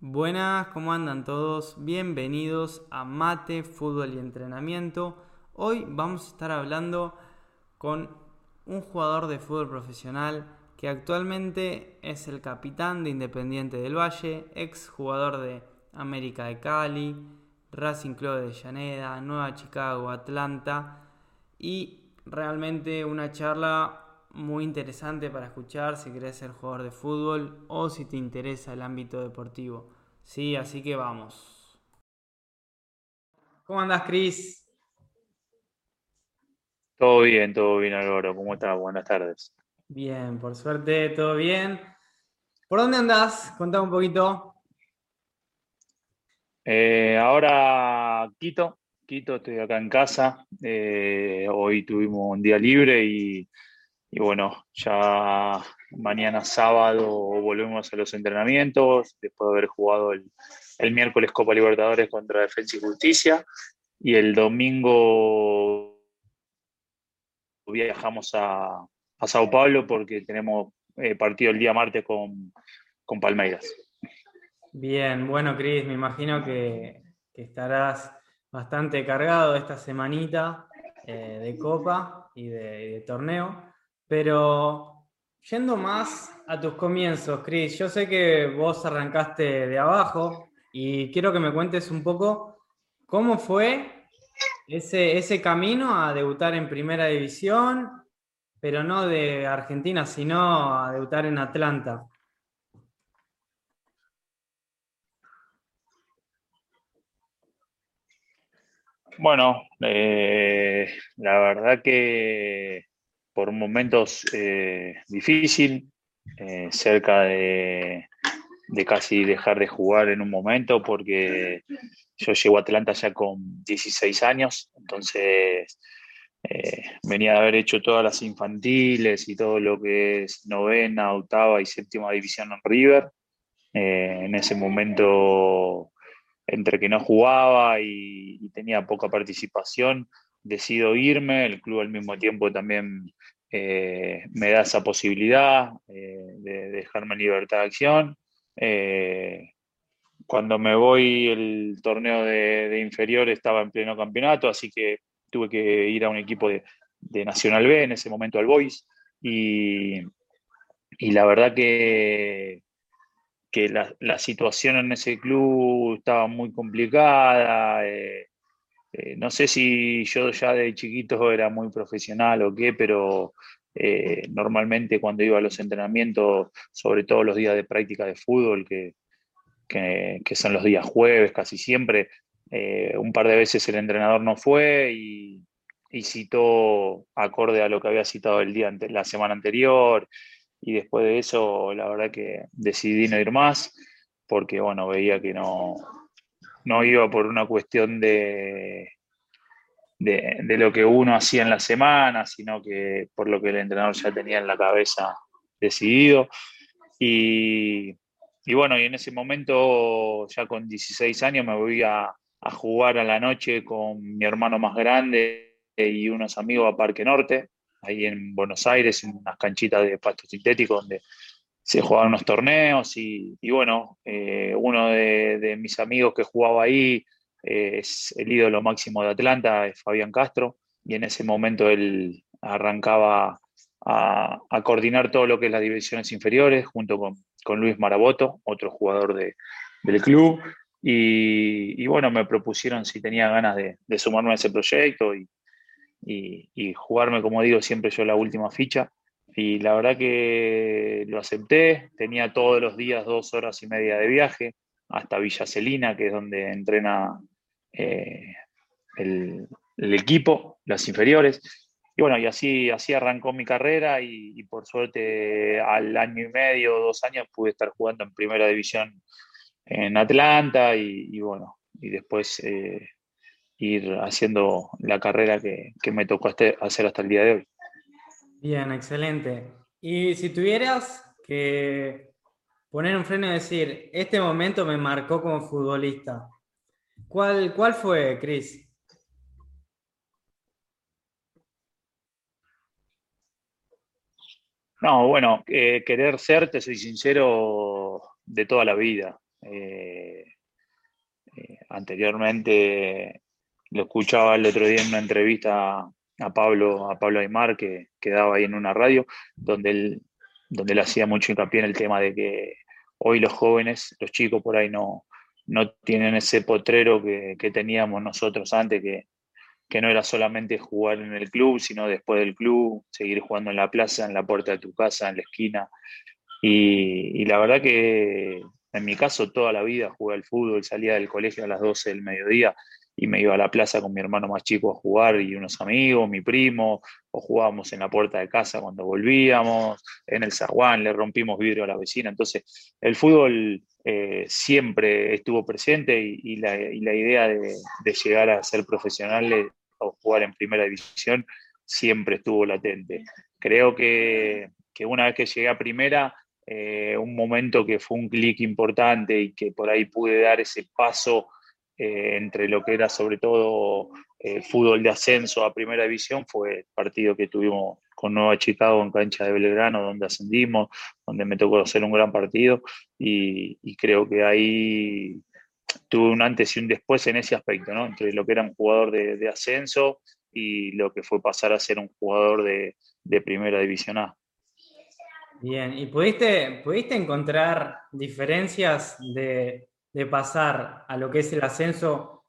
Buenas, ¿cómo andan todos? Bienvenidos a Mate, Fútbol y Entrenamiento. Hoy vamos a estar hablando con un jugador de fútbol profesional que actualmente es el capitán de Independiente del Valle, ex jugador de América de Cali, Racing Club de Llaneda, Nueva Chicago, Atlanta y realmente una charla muy interesante para escuchar si querés ser jugador de fútbol o si te interesa el ámbito deportivo. Sí, así que vamos. ¿Cómo andás, Cris? Todo bien, todo bien, Álvaro. ¿Cómo estás? Buenas tardes. Bien, por suerte, todo bien. ¿Por dónde andás? Contame un poquito. Eh, ahora Quito, Quito, estoy acá en casa. Eh, hoy tuvimos un día libre y y bueno, ya mañana sábado volvemos a los entrenamientos, después de haber jugado el, miércoles Copa Libertadores contra Defensa y Justicia. Y el domingo viajamos a, Sao Paulo porque tenemos eh, partido el día martes con, Palmeiras. Bien, bueno, Cris, me imagino que, estarás bastante cargado esta semanita eh, de Copa y de torneo. Pero yendo más a tus comienzos, Cris, yo sé que vos arrancaste de abajo y quiero que me cuentes un poco cómo fue ese, ese camino a debutar en primera división, pero no de Argentina, sino a debutar en Atlanta. Bueno, eh, la verdad que por momentos eh, difícil, eh, cerca de, casi dejar de jugar en un momento, porque yo llego a Atlanta ya con 16 años, entonces eh, venía de haber hecho todas las infantiles y todo lo que es novena, octava y séptima división en River. en ese momento, entre que no jugaba y tenía poca participación, decido irme, el club al mismo tiempo también eh, me da esa posibilidad eh, de dejarme en libertad de acción. Eh, cuando me voy, el torneo de, inferior estaba en pleno campeonato, así que tuve que ir a un equipo de, Nacional B, en ese momento al Boys, y, la verdad que, que la, situación en ese club estaba muy complicada. No sé si yo ya de chiquito era muy profesional o qué, pero eh, normalmente cuando iba a los entrenamientos, sobre todo los días de práctica de fútbol, que, son los días jueves casi siempre, eh, un par de veces el entrenador no fue y, citó acorde a lo que había citado el día la semana anterior. Y después de eso la verdad que decidí no ir más porque bueno veía que no, no iba por una cuestión de, de, lo que uno hacía en la semana, sino que por lo que el entrenador ya tenía en la cabeza decidido. Y, bueno, y en ese momento, ya con 16 años, me voy a, jugar a la noche con mi hermano más grande y unos amigos a Parque Norte, ahí en Buenos Aires, en unas canchitas de pasto sintético donde se jugaban unos torneos y, bueno, eh, uno de, mis amigos que jugaba ahí eh, es el ídolo máximo de Atlanta, es Fabián Castro, y en ese momento él arrancaba a, coordinar todo lo que es las divisiones inferiores junto con, Luis Maraboto, otro jugador del club. Y, bueno, me propusieron si tenía ganas de, sumarme a ese proyecto y, y, jugarme, como digo, siempre yo la última ficha. Y la verdad que lo acepté, tenía todos los días dos horas y media de viaje hasta Villa Celina, que es donde entrena eh, el, equipo, las inferiores. Y bueno, y así, así arrancó mi carrera y, por suerte al año y medio, dos años, pude estar jugando en primera división en Atlanta y, bueno, y después eh, ir haciendo la carrera que, que me tocó hacer hasta el día de hoy. Bien, excelente. Y si tuvieras que poner un freno y decir, este momento me marcó como futbolista, ¿cuál, cuál fue, Cris? No, bueno, eh, querer ser, te soy sincero, de toda la vida. anteriormente lo escuchaba el otro día en una entrevista a Pablo, a Pablo Aymar, que quedaba ahí en una radio, donde él, donde él hacía mucho hincapié en el tema de que hoy los jóvenes, los chicos por ahí no, no tienen ese potrero que, teníamos nosotros antes, que, que, no era solamente jugar en el club, sino después del club, seguir jugando en la plaza, en la puerta de tu casa, en la esquina. Y, y la verdad que en mi caso toda la vida jugué al fútbol, salía del colegio a las 12 del mediodía y me iba a la plaza con mi hermano más chico a jugar y unos amigos, mi primo, o jugábamos en la puerta de casa cuando volvíamos, en el zaguán, le rompimos vidrio a la vecina. Entonces, el fútbol eh, siempre estuvo presente y, la, idea de, llegar a ser profesional o jugar en primera división siempre estuvo latente. Creo que, una vez que llegué a primera, eh, un momento que fue un clic importante y que por ahí pude dar ese paso eh, entre lo que era sobre todo eh, fútbol de ascenso a primera división fue el partido que tuvimos con Nueva Chicago en cancha de Belgrano, donde ascendimos, donde me tocó hacer un gran partido y, creo que ahí tuve un antes y un después en ese aspecto, ¿no? entre lo que era un jugador de, ascenso y lo que fue pasar a ser un jugador de, de primera división A. Bien, ¿y pudiste, pudiste encontrar diferencias de, de pasar a lo que es el ascenso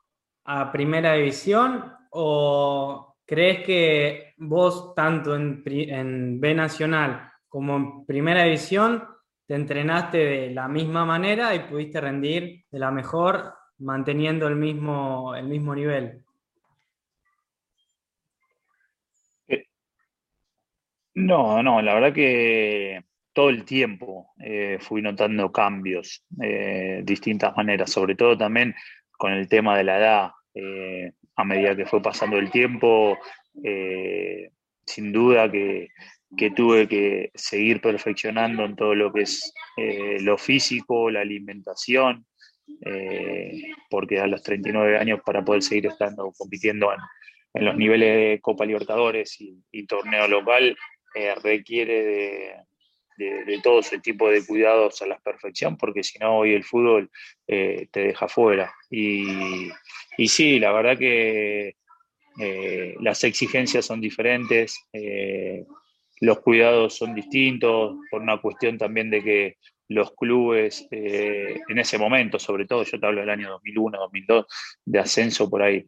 a primera división o crees que vos tanto en, B Nacional como en primera división te entrenaste de la misma manera y pudiste rendir de la mejor manteniendo el mismo, el mismo nivel? Eh, no, no, la verdad que todo el tiempo eh, fui notando cambios, eh, distintas maneras, sobre todo también con el tema de la edad. Eh, a medida que fue pasando el tiempo, sin duda que, tuve que seguir perfeccionando en todo lo que es lo físico, la alimentación, porque a los 39 años para poder seguir estando compitiendo en, los niveles de Copa Libertadores y torneo local, requiere de, de, todo ese tipo de cuidados a la perfección, porque si no, hoy el fútbol eh, te deja fuera. Y, y, sí, la verdad que eh, las exigencias son diferentes, eh, los cuidados son distintos, por una cuestión también de que los clubes en ese momento, sobre todo, yo te hablo del año 2001, 2002, de ascenso por ahí,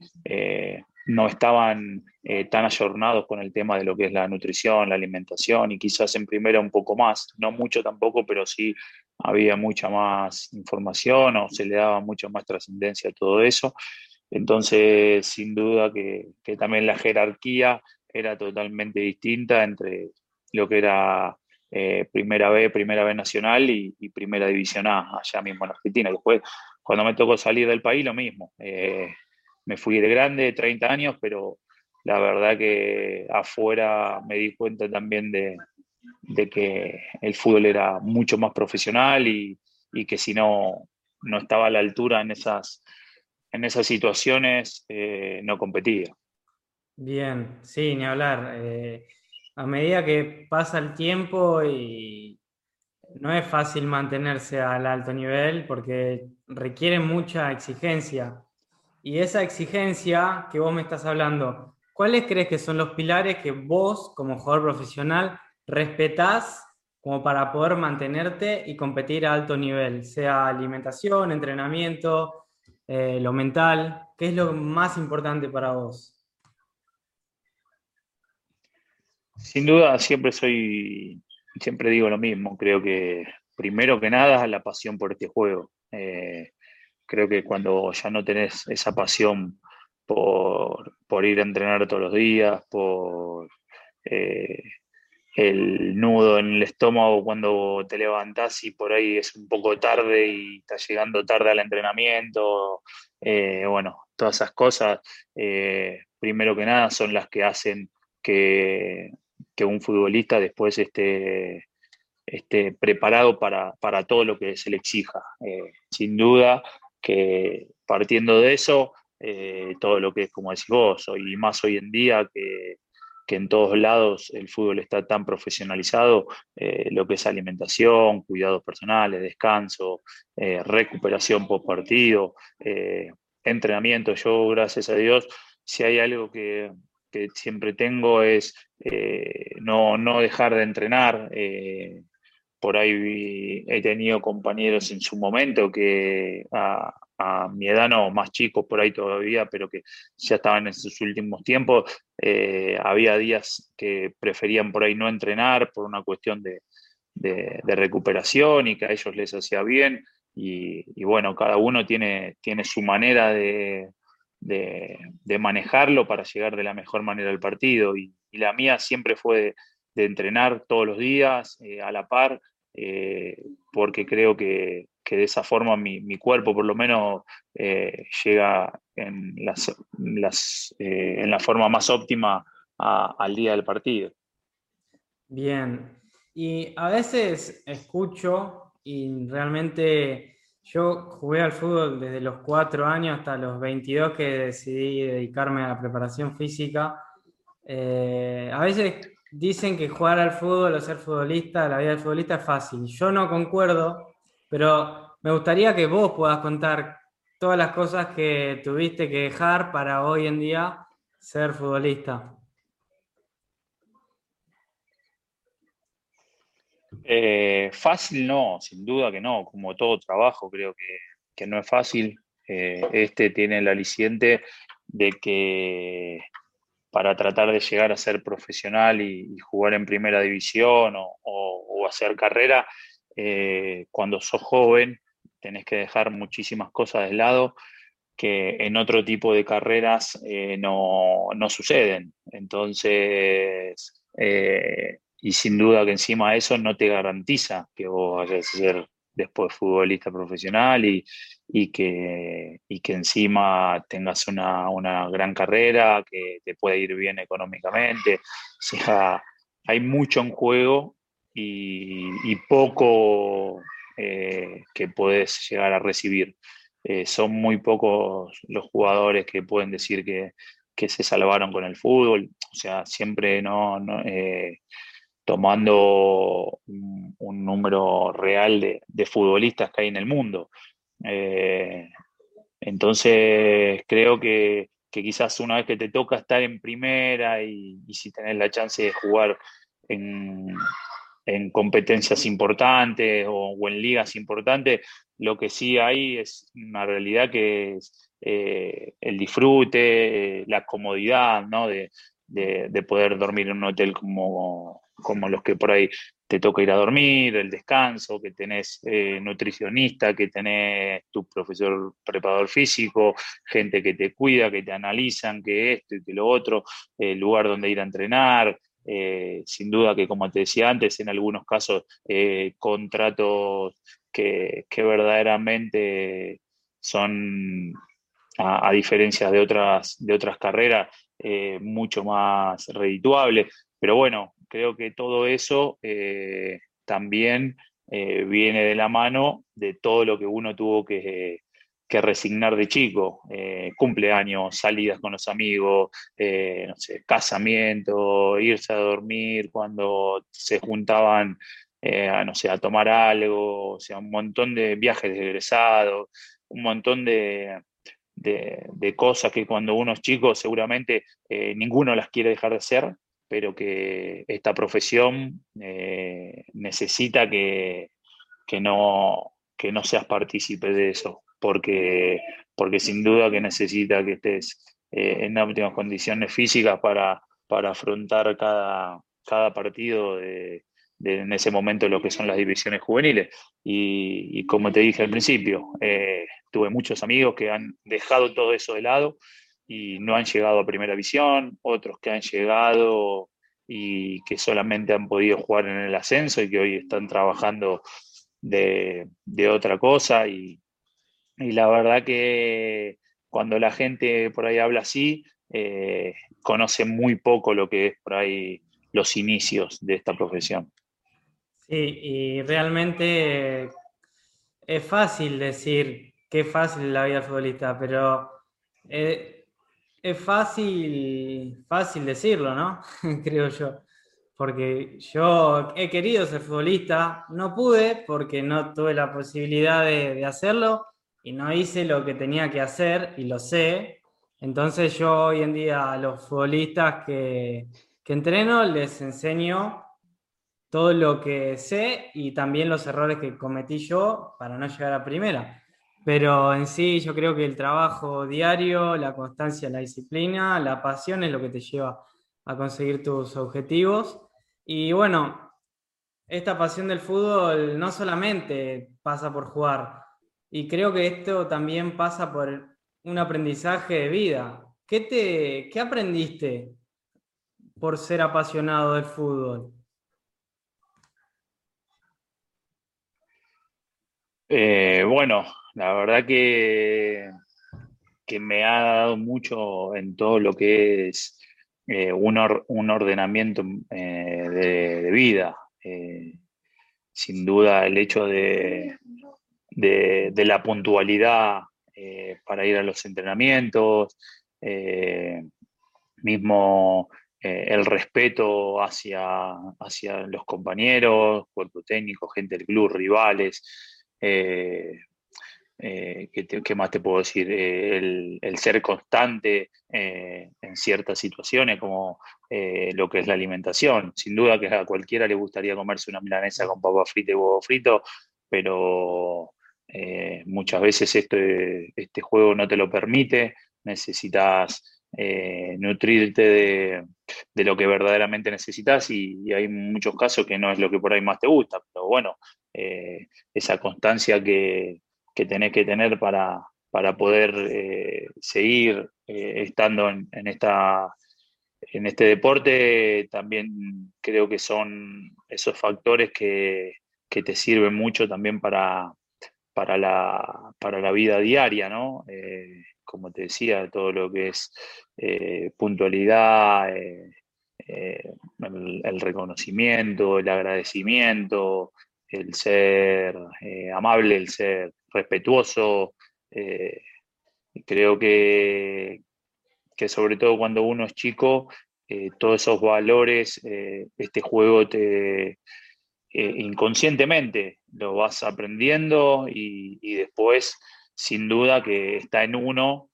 no estaban eh, tan ayornados con el tema de lo que es la nutrición, la alimentación y quizás en primera un poco más, no mucho tampoco, pero sí había mucha más información o se le daba mucha más trascendencia a todo eso. Entonces, sin duda que, también la jerarquía era totalmente distinta entre lo que era eh, Primera B, Primera B Nacional y, Primera División A, allá mismo en Argentina. Después, cuando me tocó salir del país, lo mismo. Eh, me fui de grande, 30 años, pero la verdad que afuera me di cuenta también de, que el fútbol era mucho más profesional y, que si no, no estaba a la altura en esas, en esas situaciones, eh, no competía. Bien, sí, ni hablar. Eh, a medida que pasa el tiempo y no es fácil mantenerse al alto nivel porque requiere mucha exigencia. Y esa exigencia que vos me estás hablando, ¿cuáles crees que son los pilares que vos, como jugador profesional, respetás como para poder mantenerte y competir a alto nivel? Sea alimentación, entrenamiento, eh, lo mental. ¿Qué es lo más importante para vos? Sin duda, siempre soy, siempre digo lo mismo. Creo que primero que nada la pasión por este juego. Eh, Creo que cuando ya no tenés esa pasión por, ir a entrenar todos los días, por eh, el nudo en el estómago cuando te levantás y por ahí es un poco tarde y estás llegando tarde al entrenamiento, eh, bueno, todas esas cosas, eh, primero que nada, son las que hacen que, un futbolista después esté, esté preparado para, todo lo que se le exija. sin duda, que partiendo de eso, eh, todo lo que es, como decís vos, hoy más hoy en día, que, que en todos lados el fútbol está tan profesionalizado, eh, lo que es alimentación, cuidados personales, descanso, eh, recuperación post partido, entrenamiento. Yo, gracias a Dios, si hay algo que, siempre tengo es no, dejar de entrenar. Por ahí he tenido compañeros en su momento que a, a mi edad no, más chicos por ahí todavía, pero que ya estaban en sus últimos tiempos, eh, había días que preferían por ahí no entrenar por una cuestión de, recuperación y que a ellos les hacía bien. Y, bueno, cada uno tiene, tiene su manera de, manejarlo para llegar de la mejor manera al partido. Y, la mía siempre fue de, entrenar todos los días, eh, a la par, eh, porque creo que, de esa forma mi, cuerpo por lo menos eh, llega en, las, eh, en la forma más óptima al día del partido. Bien, y a veces escucho y realmente yo jugué al fútbol desde los cuatro años hasta los 22 que decidí dedicarme a la preparación física. a veces dicen que jugar al fútbol o ser futbolista, la vida del futbolista es fácil. Yo no concuerdo, pero me gustaría que vos puedas contar todas las cosas que tuviste que dejar para hoy en día ser futbolista. Eh, fácil no, sin duda que no, como todo trabajo creo que, no es fácil. Eh, este tiene el aliciente de que para tratar de llegar a ser profesional y, jugar en primera división o, hacer carrera, eh, cuando sos joven tenés que dejar muchísimas cosas de lado que en otro tipo de carreras eh, no, suceden. Entonces, eh, y sin duda que encima eso no te garantiza que vos vayas a ser después futbolista profesional y, que, que encima tengas una, gran carrera, que te pueda ir bien económicamente. O sea, hay mucho en juego y, poco eh, que puedes llegar a recibir. Eh, son muy pocos los jugadores que pueden decir que, se salvaron con el fútbol. O sea, siempre no, eh, tomando un, número real de, futbolistas que hay en el mundo. Eh, entonces, creo que, quizás una vez que te toca estar en primera y, si tenés la chance de jugar en, competencias importantes o, en ligas importantes, lo que sí hay es una realidad que es eh, el disfrute, la comodidad, ¿no? De, de, poder dormir en un hotel como, como los que por ahí te toca ir a dormir, el descanso, que tenés eh, nutricionista, que tenés tu profesor preparador físico, gente que te cuida, que te analizan, que esto y que lo otro, el lugar donde ir a entrenar. Eh, sin duda que, como te decía antes, en algunos casos, eh, contratos que, verdaderamente son, a, diferencia de otras, de otras carreras, mucho más redituables. Pero bueno, creo que todo eso eh, también eh, viene de la mano de todo lo que uno tuvo que, resignar de chico, eh, cumpleaños, salidas con los amigos, no sé, casamiento, irse a dormir cuando se juntaban, a, no sé, a tomar algo, o sea, un montón de viajes de egresados, un montón de, de, cosas que cuando uno es chico seguramente ninguno las quiere dejar de hacer, pero que esta profesión eh, necesita que, no, que no seas partícipe de eso, porque, porque sin duda que necesita que estés eh, en óptimas condiciones físicas para, para afrontar cada, cada partido de, en ese momento lo que son las divisiones juveniles. Y, como te dije al principio, eh, tuve muchos amigos que han dejado todo eso de lado y no han llegado a primera visión, otros que han llegado y que solamente han podido jugar en el ascenso y que hoy están trabajando de, otra cosa. Y, la verdad que cuando la gente por ahí habla así, eh, conoce muy poco lo que es por ahí los inicios de esta profesión. Sí, y realmente es fácil decir que es fácil la vida futbolista, pero eh, Es fácil, fácil decirlo, ¿no? Creo yo. Porque yo he querido ser futbolista, no pude porque no tuve la posibilidad de, hacerlo y no hice lo que tenía que hacer y lo sé. Entonces yo hoy en día a los futbolistas que, que entreno les enseño todo lo que sé y también los errores que cometí yo para no llegar a primera. Pero en sí yo creo que el trabajo diario, la constancia, la disciplina, la pasión es lo que te lleva a conseguir tus objetivos. Y bueno, esta pasión del fútbol no solamente pasa por jugar, y creo que esto también pasa por un aprendizaje de vida. ¿Qué, te, qué aprendiste por ser apasionado del fútbol? Eh, bueno, la verdad que, que me ha dado mucho en todo lo que es eh, un, ordenamiento eh, de, vida. Sin duda el hecho de, de la puntualidad para ir a los entrenamientos, mismo el respeto hacia, hacia los compañeros, cuerpo técnico, gente del club, rivales. Eh, ¿qué, más te puedo decir? Eh, el, ser constante eh, en ciertas situaciones, como lo que es la alimentación. Sin duda que a cualquiera le gustaría comerse una milanesa con papa frita y huevo frito, pero muchas veces este, este juego no te lo permite. Necesitas nutrirte de, lo que verdaderamente necesitas y, hay muchos casos que no es lo que por ahí más te gusta, pero bueno, esa constancia que, que tenés que tener para, para poder eh, seguir eh, estando en, esta, en este deporte, también creo que son esos factores que, te sirven mucho también para, para, la, para la vida diaria, ¿no? Eh, como te decía, todo lo que es puntualidad, el, el, reconocimiento, el agradecimiento, el ser amable, el ser respetuoso. Eh, creo que, que, sobre todo cuando uno es chico, eh, todos esos valores, eh, este juego te inconscientemente lo vas aprendiendo y, después, sin duda, que está en uno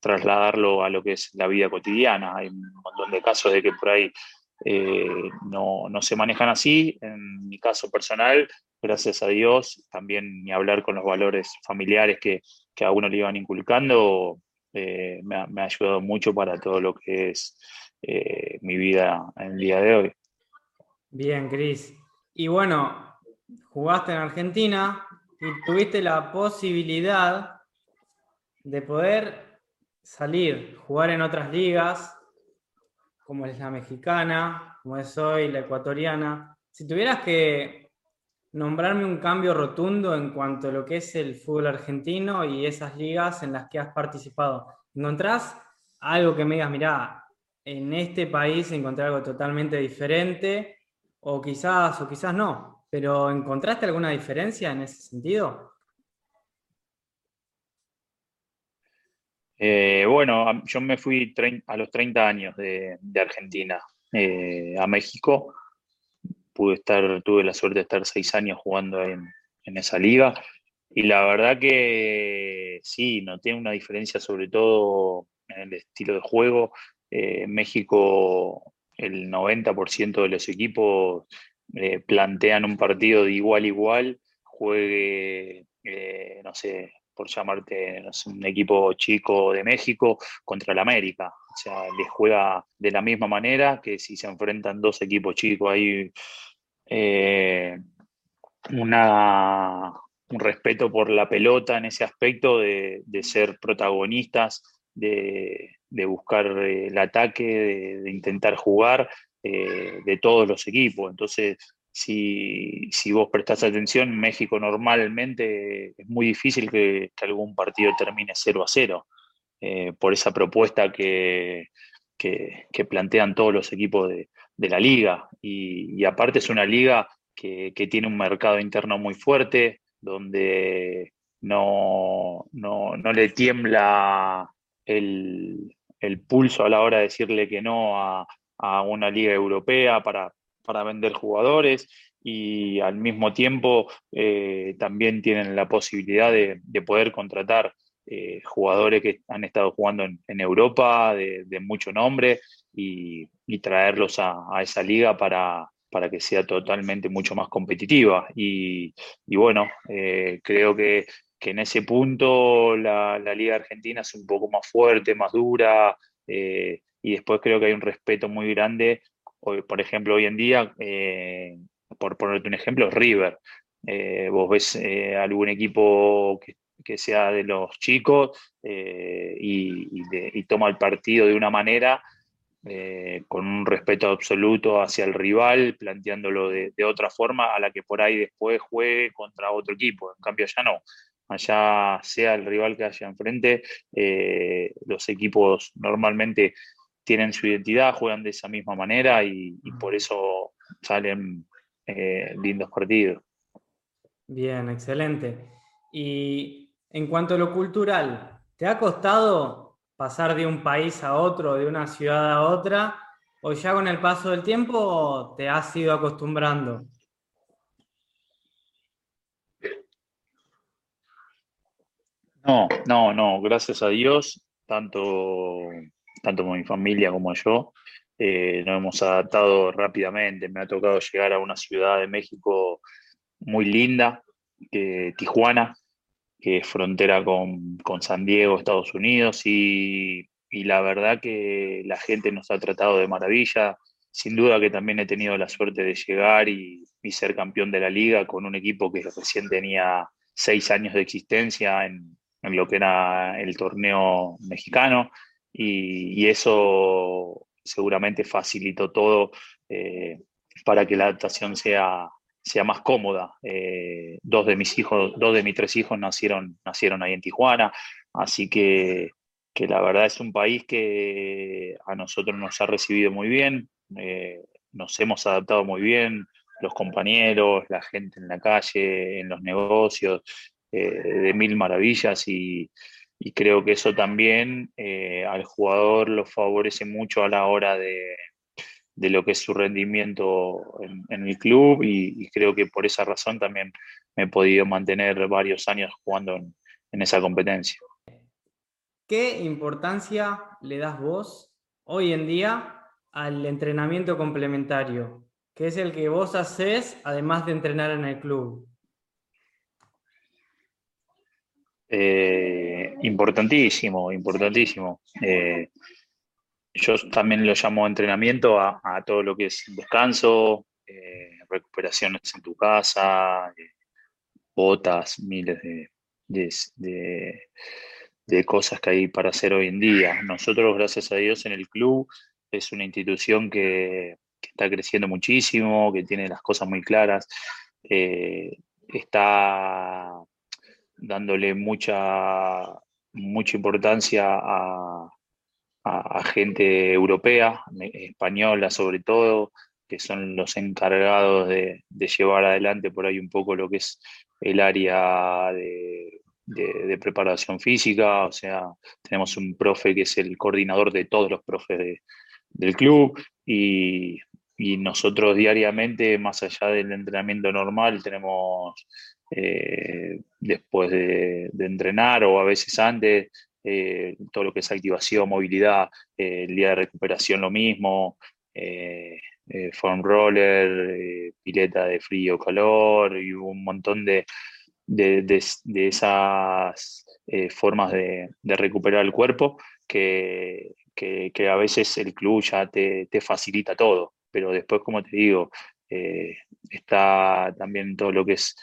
trasladarlo a lo que es la vida cotidiana. Hay un montón de casos de que por ahí no, no, se manejan así. En mi caso personal, gracias a Dios, también ni hablar con los valores familiares que, a uno le iban inculcando, eh, me, ha, ayudado mucho para todo lo que es eh, mi vida en el día de hoy. Bien, Cris. Y bueno, jugaste en Argentina y tuviste la posibilidad de poder salir, jugar en otras ligas, como es la mexicana, como es hoy la ecuatoriana. Si tuvieras que nombrarme un cambio rotundo en cuanto a lo que es el fútbol argentino y esas ligas en las que has participado. ¿Encontrás algo que me digas, mira, en este país encontré algo totalmente diferente? O quizás, o quizás no, pero ¿encontraste alguna diferencia en ese sentido? Eh, bueno, yo me fui a los 30 años de, Argentina eh, a México pude estar, tuve la suerte de estar seis años jugando en, esa liga. Y la verdad que sí, noté una diferencia sobre todo en el estilo de juego. Eh, México, el 90% de los equipos eh, plantean un partido de igual a igual, juegue, eh, no sé, por llamarte un equipo chico de México contra el América. O sea, les juega de la misma manera que si se enfrentan dos equipos chicos ahí eh, una, un respeto por la pelota en ese aspecto de, ser protagonistas, de, buscar el ataque, de, intentar jugar eh, de todos los equipos. Entonces, si, vos prestás atención, México normalmente es muy difícil que, algún partido termine 0 a 0, eh, por esa propuesta que, que plantean todos los equipos de, de la liga. Y, aparte es una liga que, tiene un mercado interno muy fuerte, donde no, no, le tiembla el, el pulso a la hora de decirle que no a, una liga europea para, para, vender jugadores y al mismo tiempo eh, también tienen la posibilidad de, poder contratar eh, jugadores que han estado jugando en, Europa de, mucho nombre y, traerlos a, esa liga para, para que sea totalmente mucho más competitiva. Y, bueno, eh, creo que, en ese punto la, Liga Argentina es un poco más fuerte, más dura, y después creo que hay un respeto muy grande. por ejemplo, hoy en día, eh, por ponerte un ejemplo, River. vos ves algún equipo que, sea de los chicos y toma el partido de una manera eh, con un respeto absoluto hacia el rival, planteándolo de, otra forma a la que por ahí después juegue contra otro equipo. En cambio, ya no. Allá sea el rival que haya enfrente, eh, los equipos normalmente tienen su identidad, juegan de esa misma manera y, por eso salen eh, lindos partidos. Bien, excelente. Y en cuanto a lo cultural, ¿te ha costado pasar de un país a otro, de una ciudad a otra, o ya con el paso del tiempo te has ido acostumbrando? No, no, no, gracias a Dios, tanto, tanto mi familia como yo, eh, nos hemos adaptado rápidamente. Me ha tocado llegar a una ciudad de México muy linda, Tijuana, que es frontera con, San Diego, Estados Unidos, y, la verdad que la gente nos ha tratado de maravilla. Sin duda que también he tenido la suerte de llegar y, ser campeón de la liga con un equipo que recién tenía seis años de existencia en, lo que era el torneo mexicano, y, eso seguramente facilitó todo eh, para que la adaptación sea, sea más cómoda. Eh, dos de mis hijos, dos de mis tres hijos nacieron, nacieron ahí en Tijuana, así que, la verdad es un país que a nosotros nos ha recibido muy bien, eh, nos hemos adaptado muy bien, los compañeros, la gente en la calle, en los negocios, de mil maravillas y, y, creo que eso también al jugador lo favorece mucho a la hora de, de lo que es su rendimiento en, el club y, creo que por esa razón también me he podido mantener varios años jugando en, esa competencia. ¿Qué importancia le das vos hoy en día al entrenamiento complementario? que es el que vos haces además de entrenar en el club? Eh, importantísimo, importantísimo. Eh, yo también lo llamo entrenamiento a, todo lo que es descanso, eh, recuperaciones en tu casa, eh, botas, miles de, de, cosas que hay para hacer hoy en día. Nosotros, gracias a Dios, en el club es una institución que, está creciendo muchísimo, que tiene las cosas muy claras, eh, está dándole mucha, mucha importancia a a, gente europea, española sobre todo, que son los encargados de, llevar adelante por ahí un poco lo que es el área de, preparación física, o sea, tenemos un profe que es el coordinador de todos los profes del club y, nosotros diariamente, más allá del entrenamiento normal, tenemos eh, después de, entrenar o a veces antes, eh, todo lo que es activación, movilidad, eh, el día de recuperación lo mismo, foam roller, pileta de frío, calor y un montón de, de, esas formas de, recuperar el cuerpo que, a veces el club ya te, te, facilita todo, pero después, como te digo, está también todo lo que es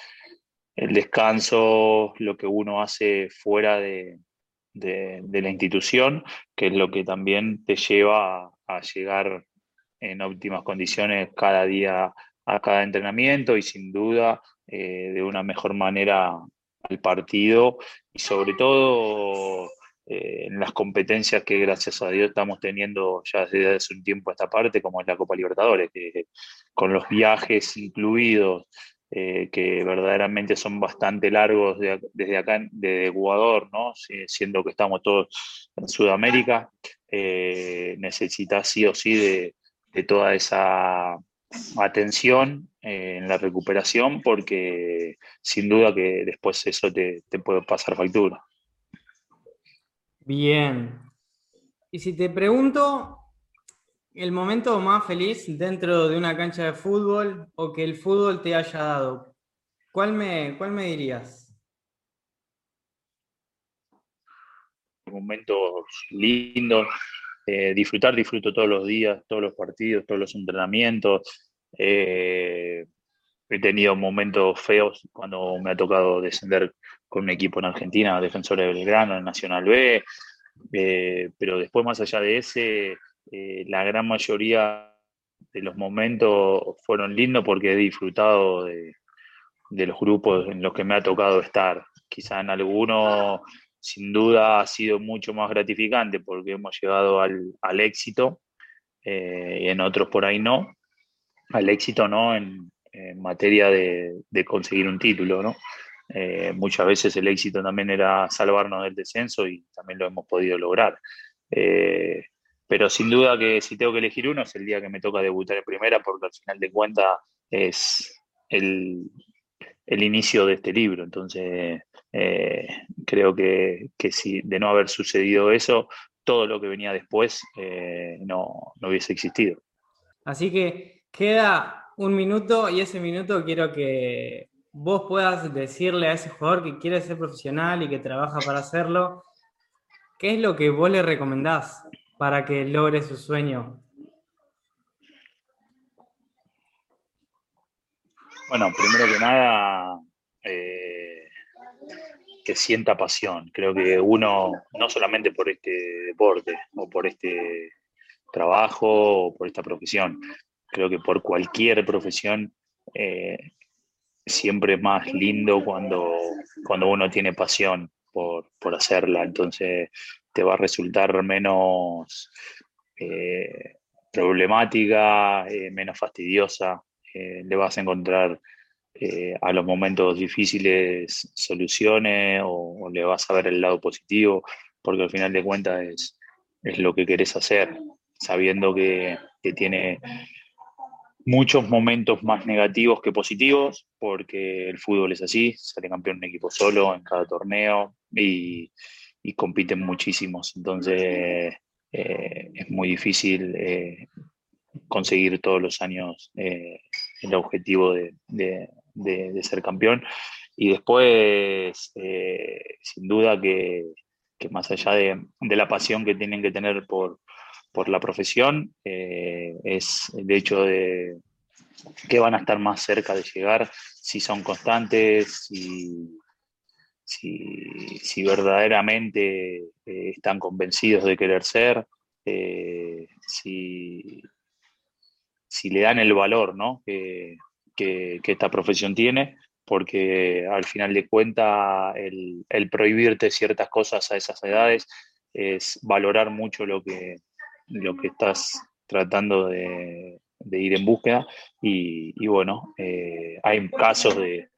el descanso, lo que uno hace fuera de, de, la institución, que es lo que también te lleva a, llegar en óptimas condiciones cada día a cada entrenamiento y sin duda eh, de una mejor manera al partido y sobre todo eh, en las competencias que gracias a Dios estamos teniendo ya desde hace un tiempo a esta parte, como es la Copa Libertadores, que con los viajes incluidos eh, que verdaderamente son bastante largos desde acá, desde Ecuador, ¿no? siendo que estamos todos en Sudamérica, eh, necesita sí o sí de, toda esa atención eh, en la recuperación, porque sin duda que después eso te, te puede pasar factura. Bien. Y si te pregunto, el momento más feliz dentro de una cancha de fútbol o que el fútbol te haya dado, ¿cuál me, cuál me dirías? Momentos lindos, eh, disfrutar, disfruto todos los días, todos los partidos, todos los entrenamientos. Eh, he tenido momentos feos cuando me ha tocado descender con un equipo en Argentina, Defensores de Belgrano, en Nacional B, eh, pero después más allá de ese, eh, la gran mayoría de los momentos fueron lindos porque he disfrutado de, los grupos en los que me ha tocado estar. Quizá en algunos, sin duda, ha sido mucho más gratificante porque hemos llegado al, éxito, eh, y en otros por ahí no. Al éxito no en, materia de, conseguir un título, ¿no? Eh, muchas veces el éxito también era salvarnos del descenso y también lo hemos podido lograr. Pero sin duda que si tengo que elegir uno es el día que me toca debutar en primera, porque al final de cuentas es el, inicio de este libro. Entonces, eh, creo que, si de no haber sucedido eso, todo lo que venía después eh, no, no hubiese existido. Así que queda un minuto y ese minuto quiero que vos puedas decirle a ese jugador que quiere ser profesional y que trabaja para hacerlo, ¿qué es lo que vos le recomendás? Para que logre su sueño? Bueno, primero que nada, eh, que sienta pasión. Creo que uno, no solamente por este deporte o por este trabajo o por esta profesión, creo que por cualquier profesión eh, siempre más lindo cuando, cuando uno tiene pasión por, por hacerla. Entonces, te va a resultar menos eh, problemática, eh, menos fastidiosa, eh, le vas a encontrar a los momentos difíciles soluciones o, le vas a ver el lado positivo, porque al final de cuentas es, es lo que querés hacer, sabiendo que, que tiene muchos momentos más negativos que positivos, porque el fútbol es así, sale campeón un equipo solo en cada torneo y, y compiten muchísimos. Entonces eh, es muy difícil eh, conseguir todos los años eh, el objetivo de, ser campeón. Y después, sin duda que, más allá de, la pasión que tienen que tener por, por la profesión, es el hecho de que van a estar más cerca de llegar si son constantes, si, si, verdaderamente eh, están convencidos de querer ser, eh, si, le dan el valor que, esta profesión tiene, porque al final de cuentas el, prohibirte ciertas cosas a esas edades es valorar mucho lo que, lo que estás tratando de, ir en búsqueda. Y, bueno, eh, hay casos de,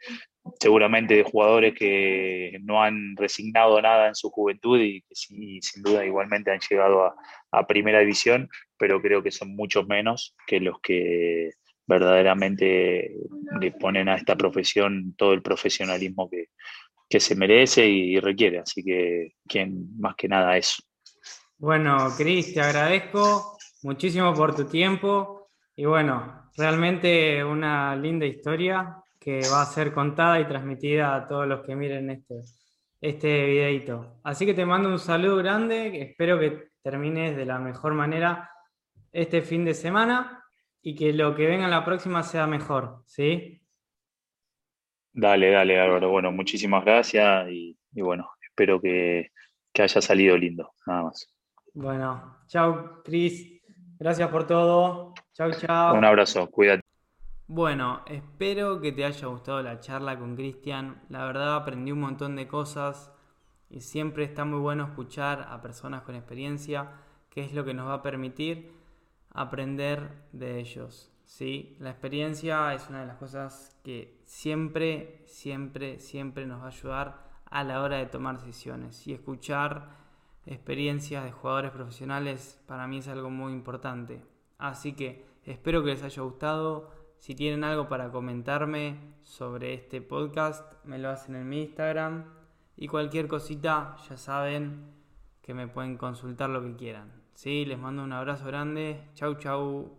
seguramente de jugadores que no han resignado nada en su juventud y que sin duda igualmente han llegado a, primera división, pero creo que son muchos menos que los que verdaderamente le ponen a esta profesión todo el profesionalismo que, se merece y requiere. Así que, quien más que nada eso. Bueno, Cris, te agradezco muchísimo por tu tiempo y bueno, realmente una linda historia que va a ser contada y transmitida a todos los que miren este, este videito. Así que te mando un saludo grande, espero que termines de la mejor manera este fin de semana y que lo que venga en la próxima sea mejor, ¿sí? Dale, dale, Álvaro. Bueno, muchísimas gracias y, bueno, espero que, que, haya salido lindo, nada más. Bueno, chao, Cris. Gracias por todo. Chao, chao. Un abrazo, cuídate. Bueno, espero que te haya gustado la charla con Cristian. La verdad aprendí un montón de cosas y siempre está muy bueno escuchar a personas con experiencia, que es lo que nos va a permitir aprender de ellos. ¿sí? La experiencia es una de las cosas que siempre, siempre, siempre nos va a ayudar a la hora de tomar decisiones. Y escuchar experiencias de jugadores profesionales para mí es algo muy importante. Así que espero que les haya gustado. Si tienen algo para comentarme sobre este podcast, me lo hacen en mi Instagram. Y cualquier cosita, ya saben que me pueden consultar lo que quieran. Sí, les mando un abrazo grande. Chau, chau.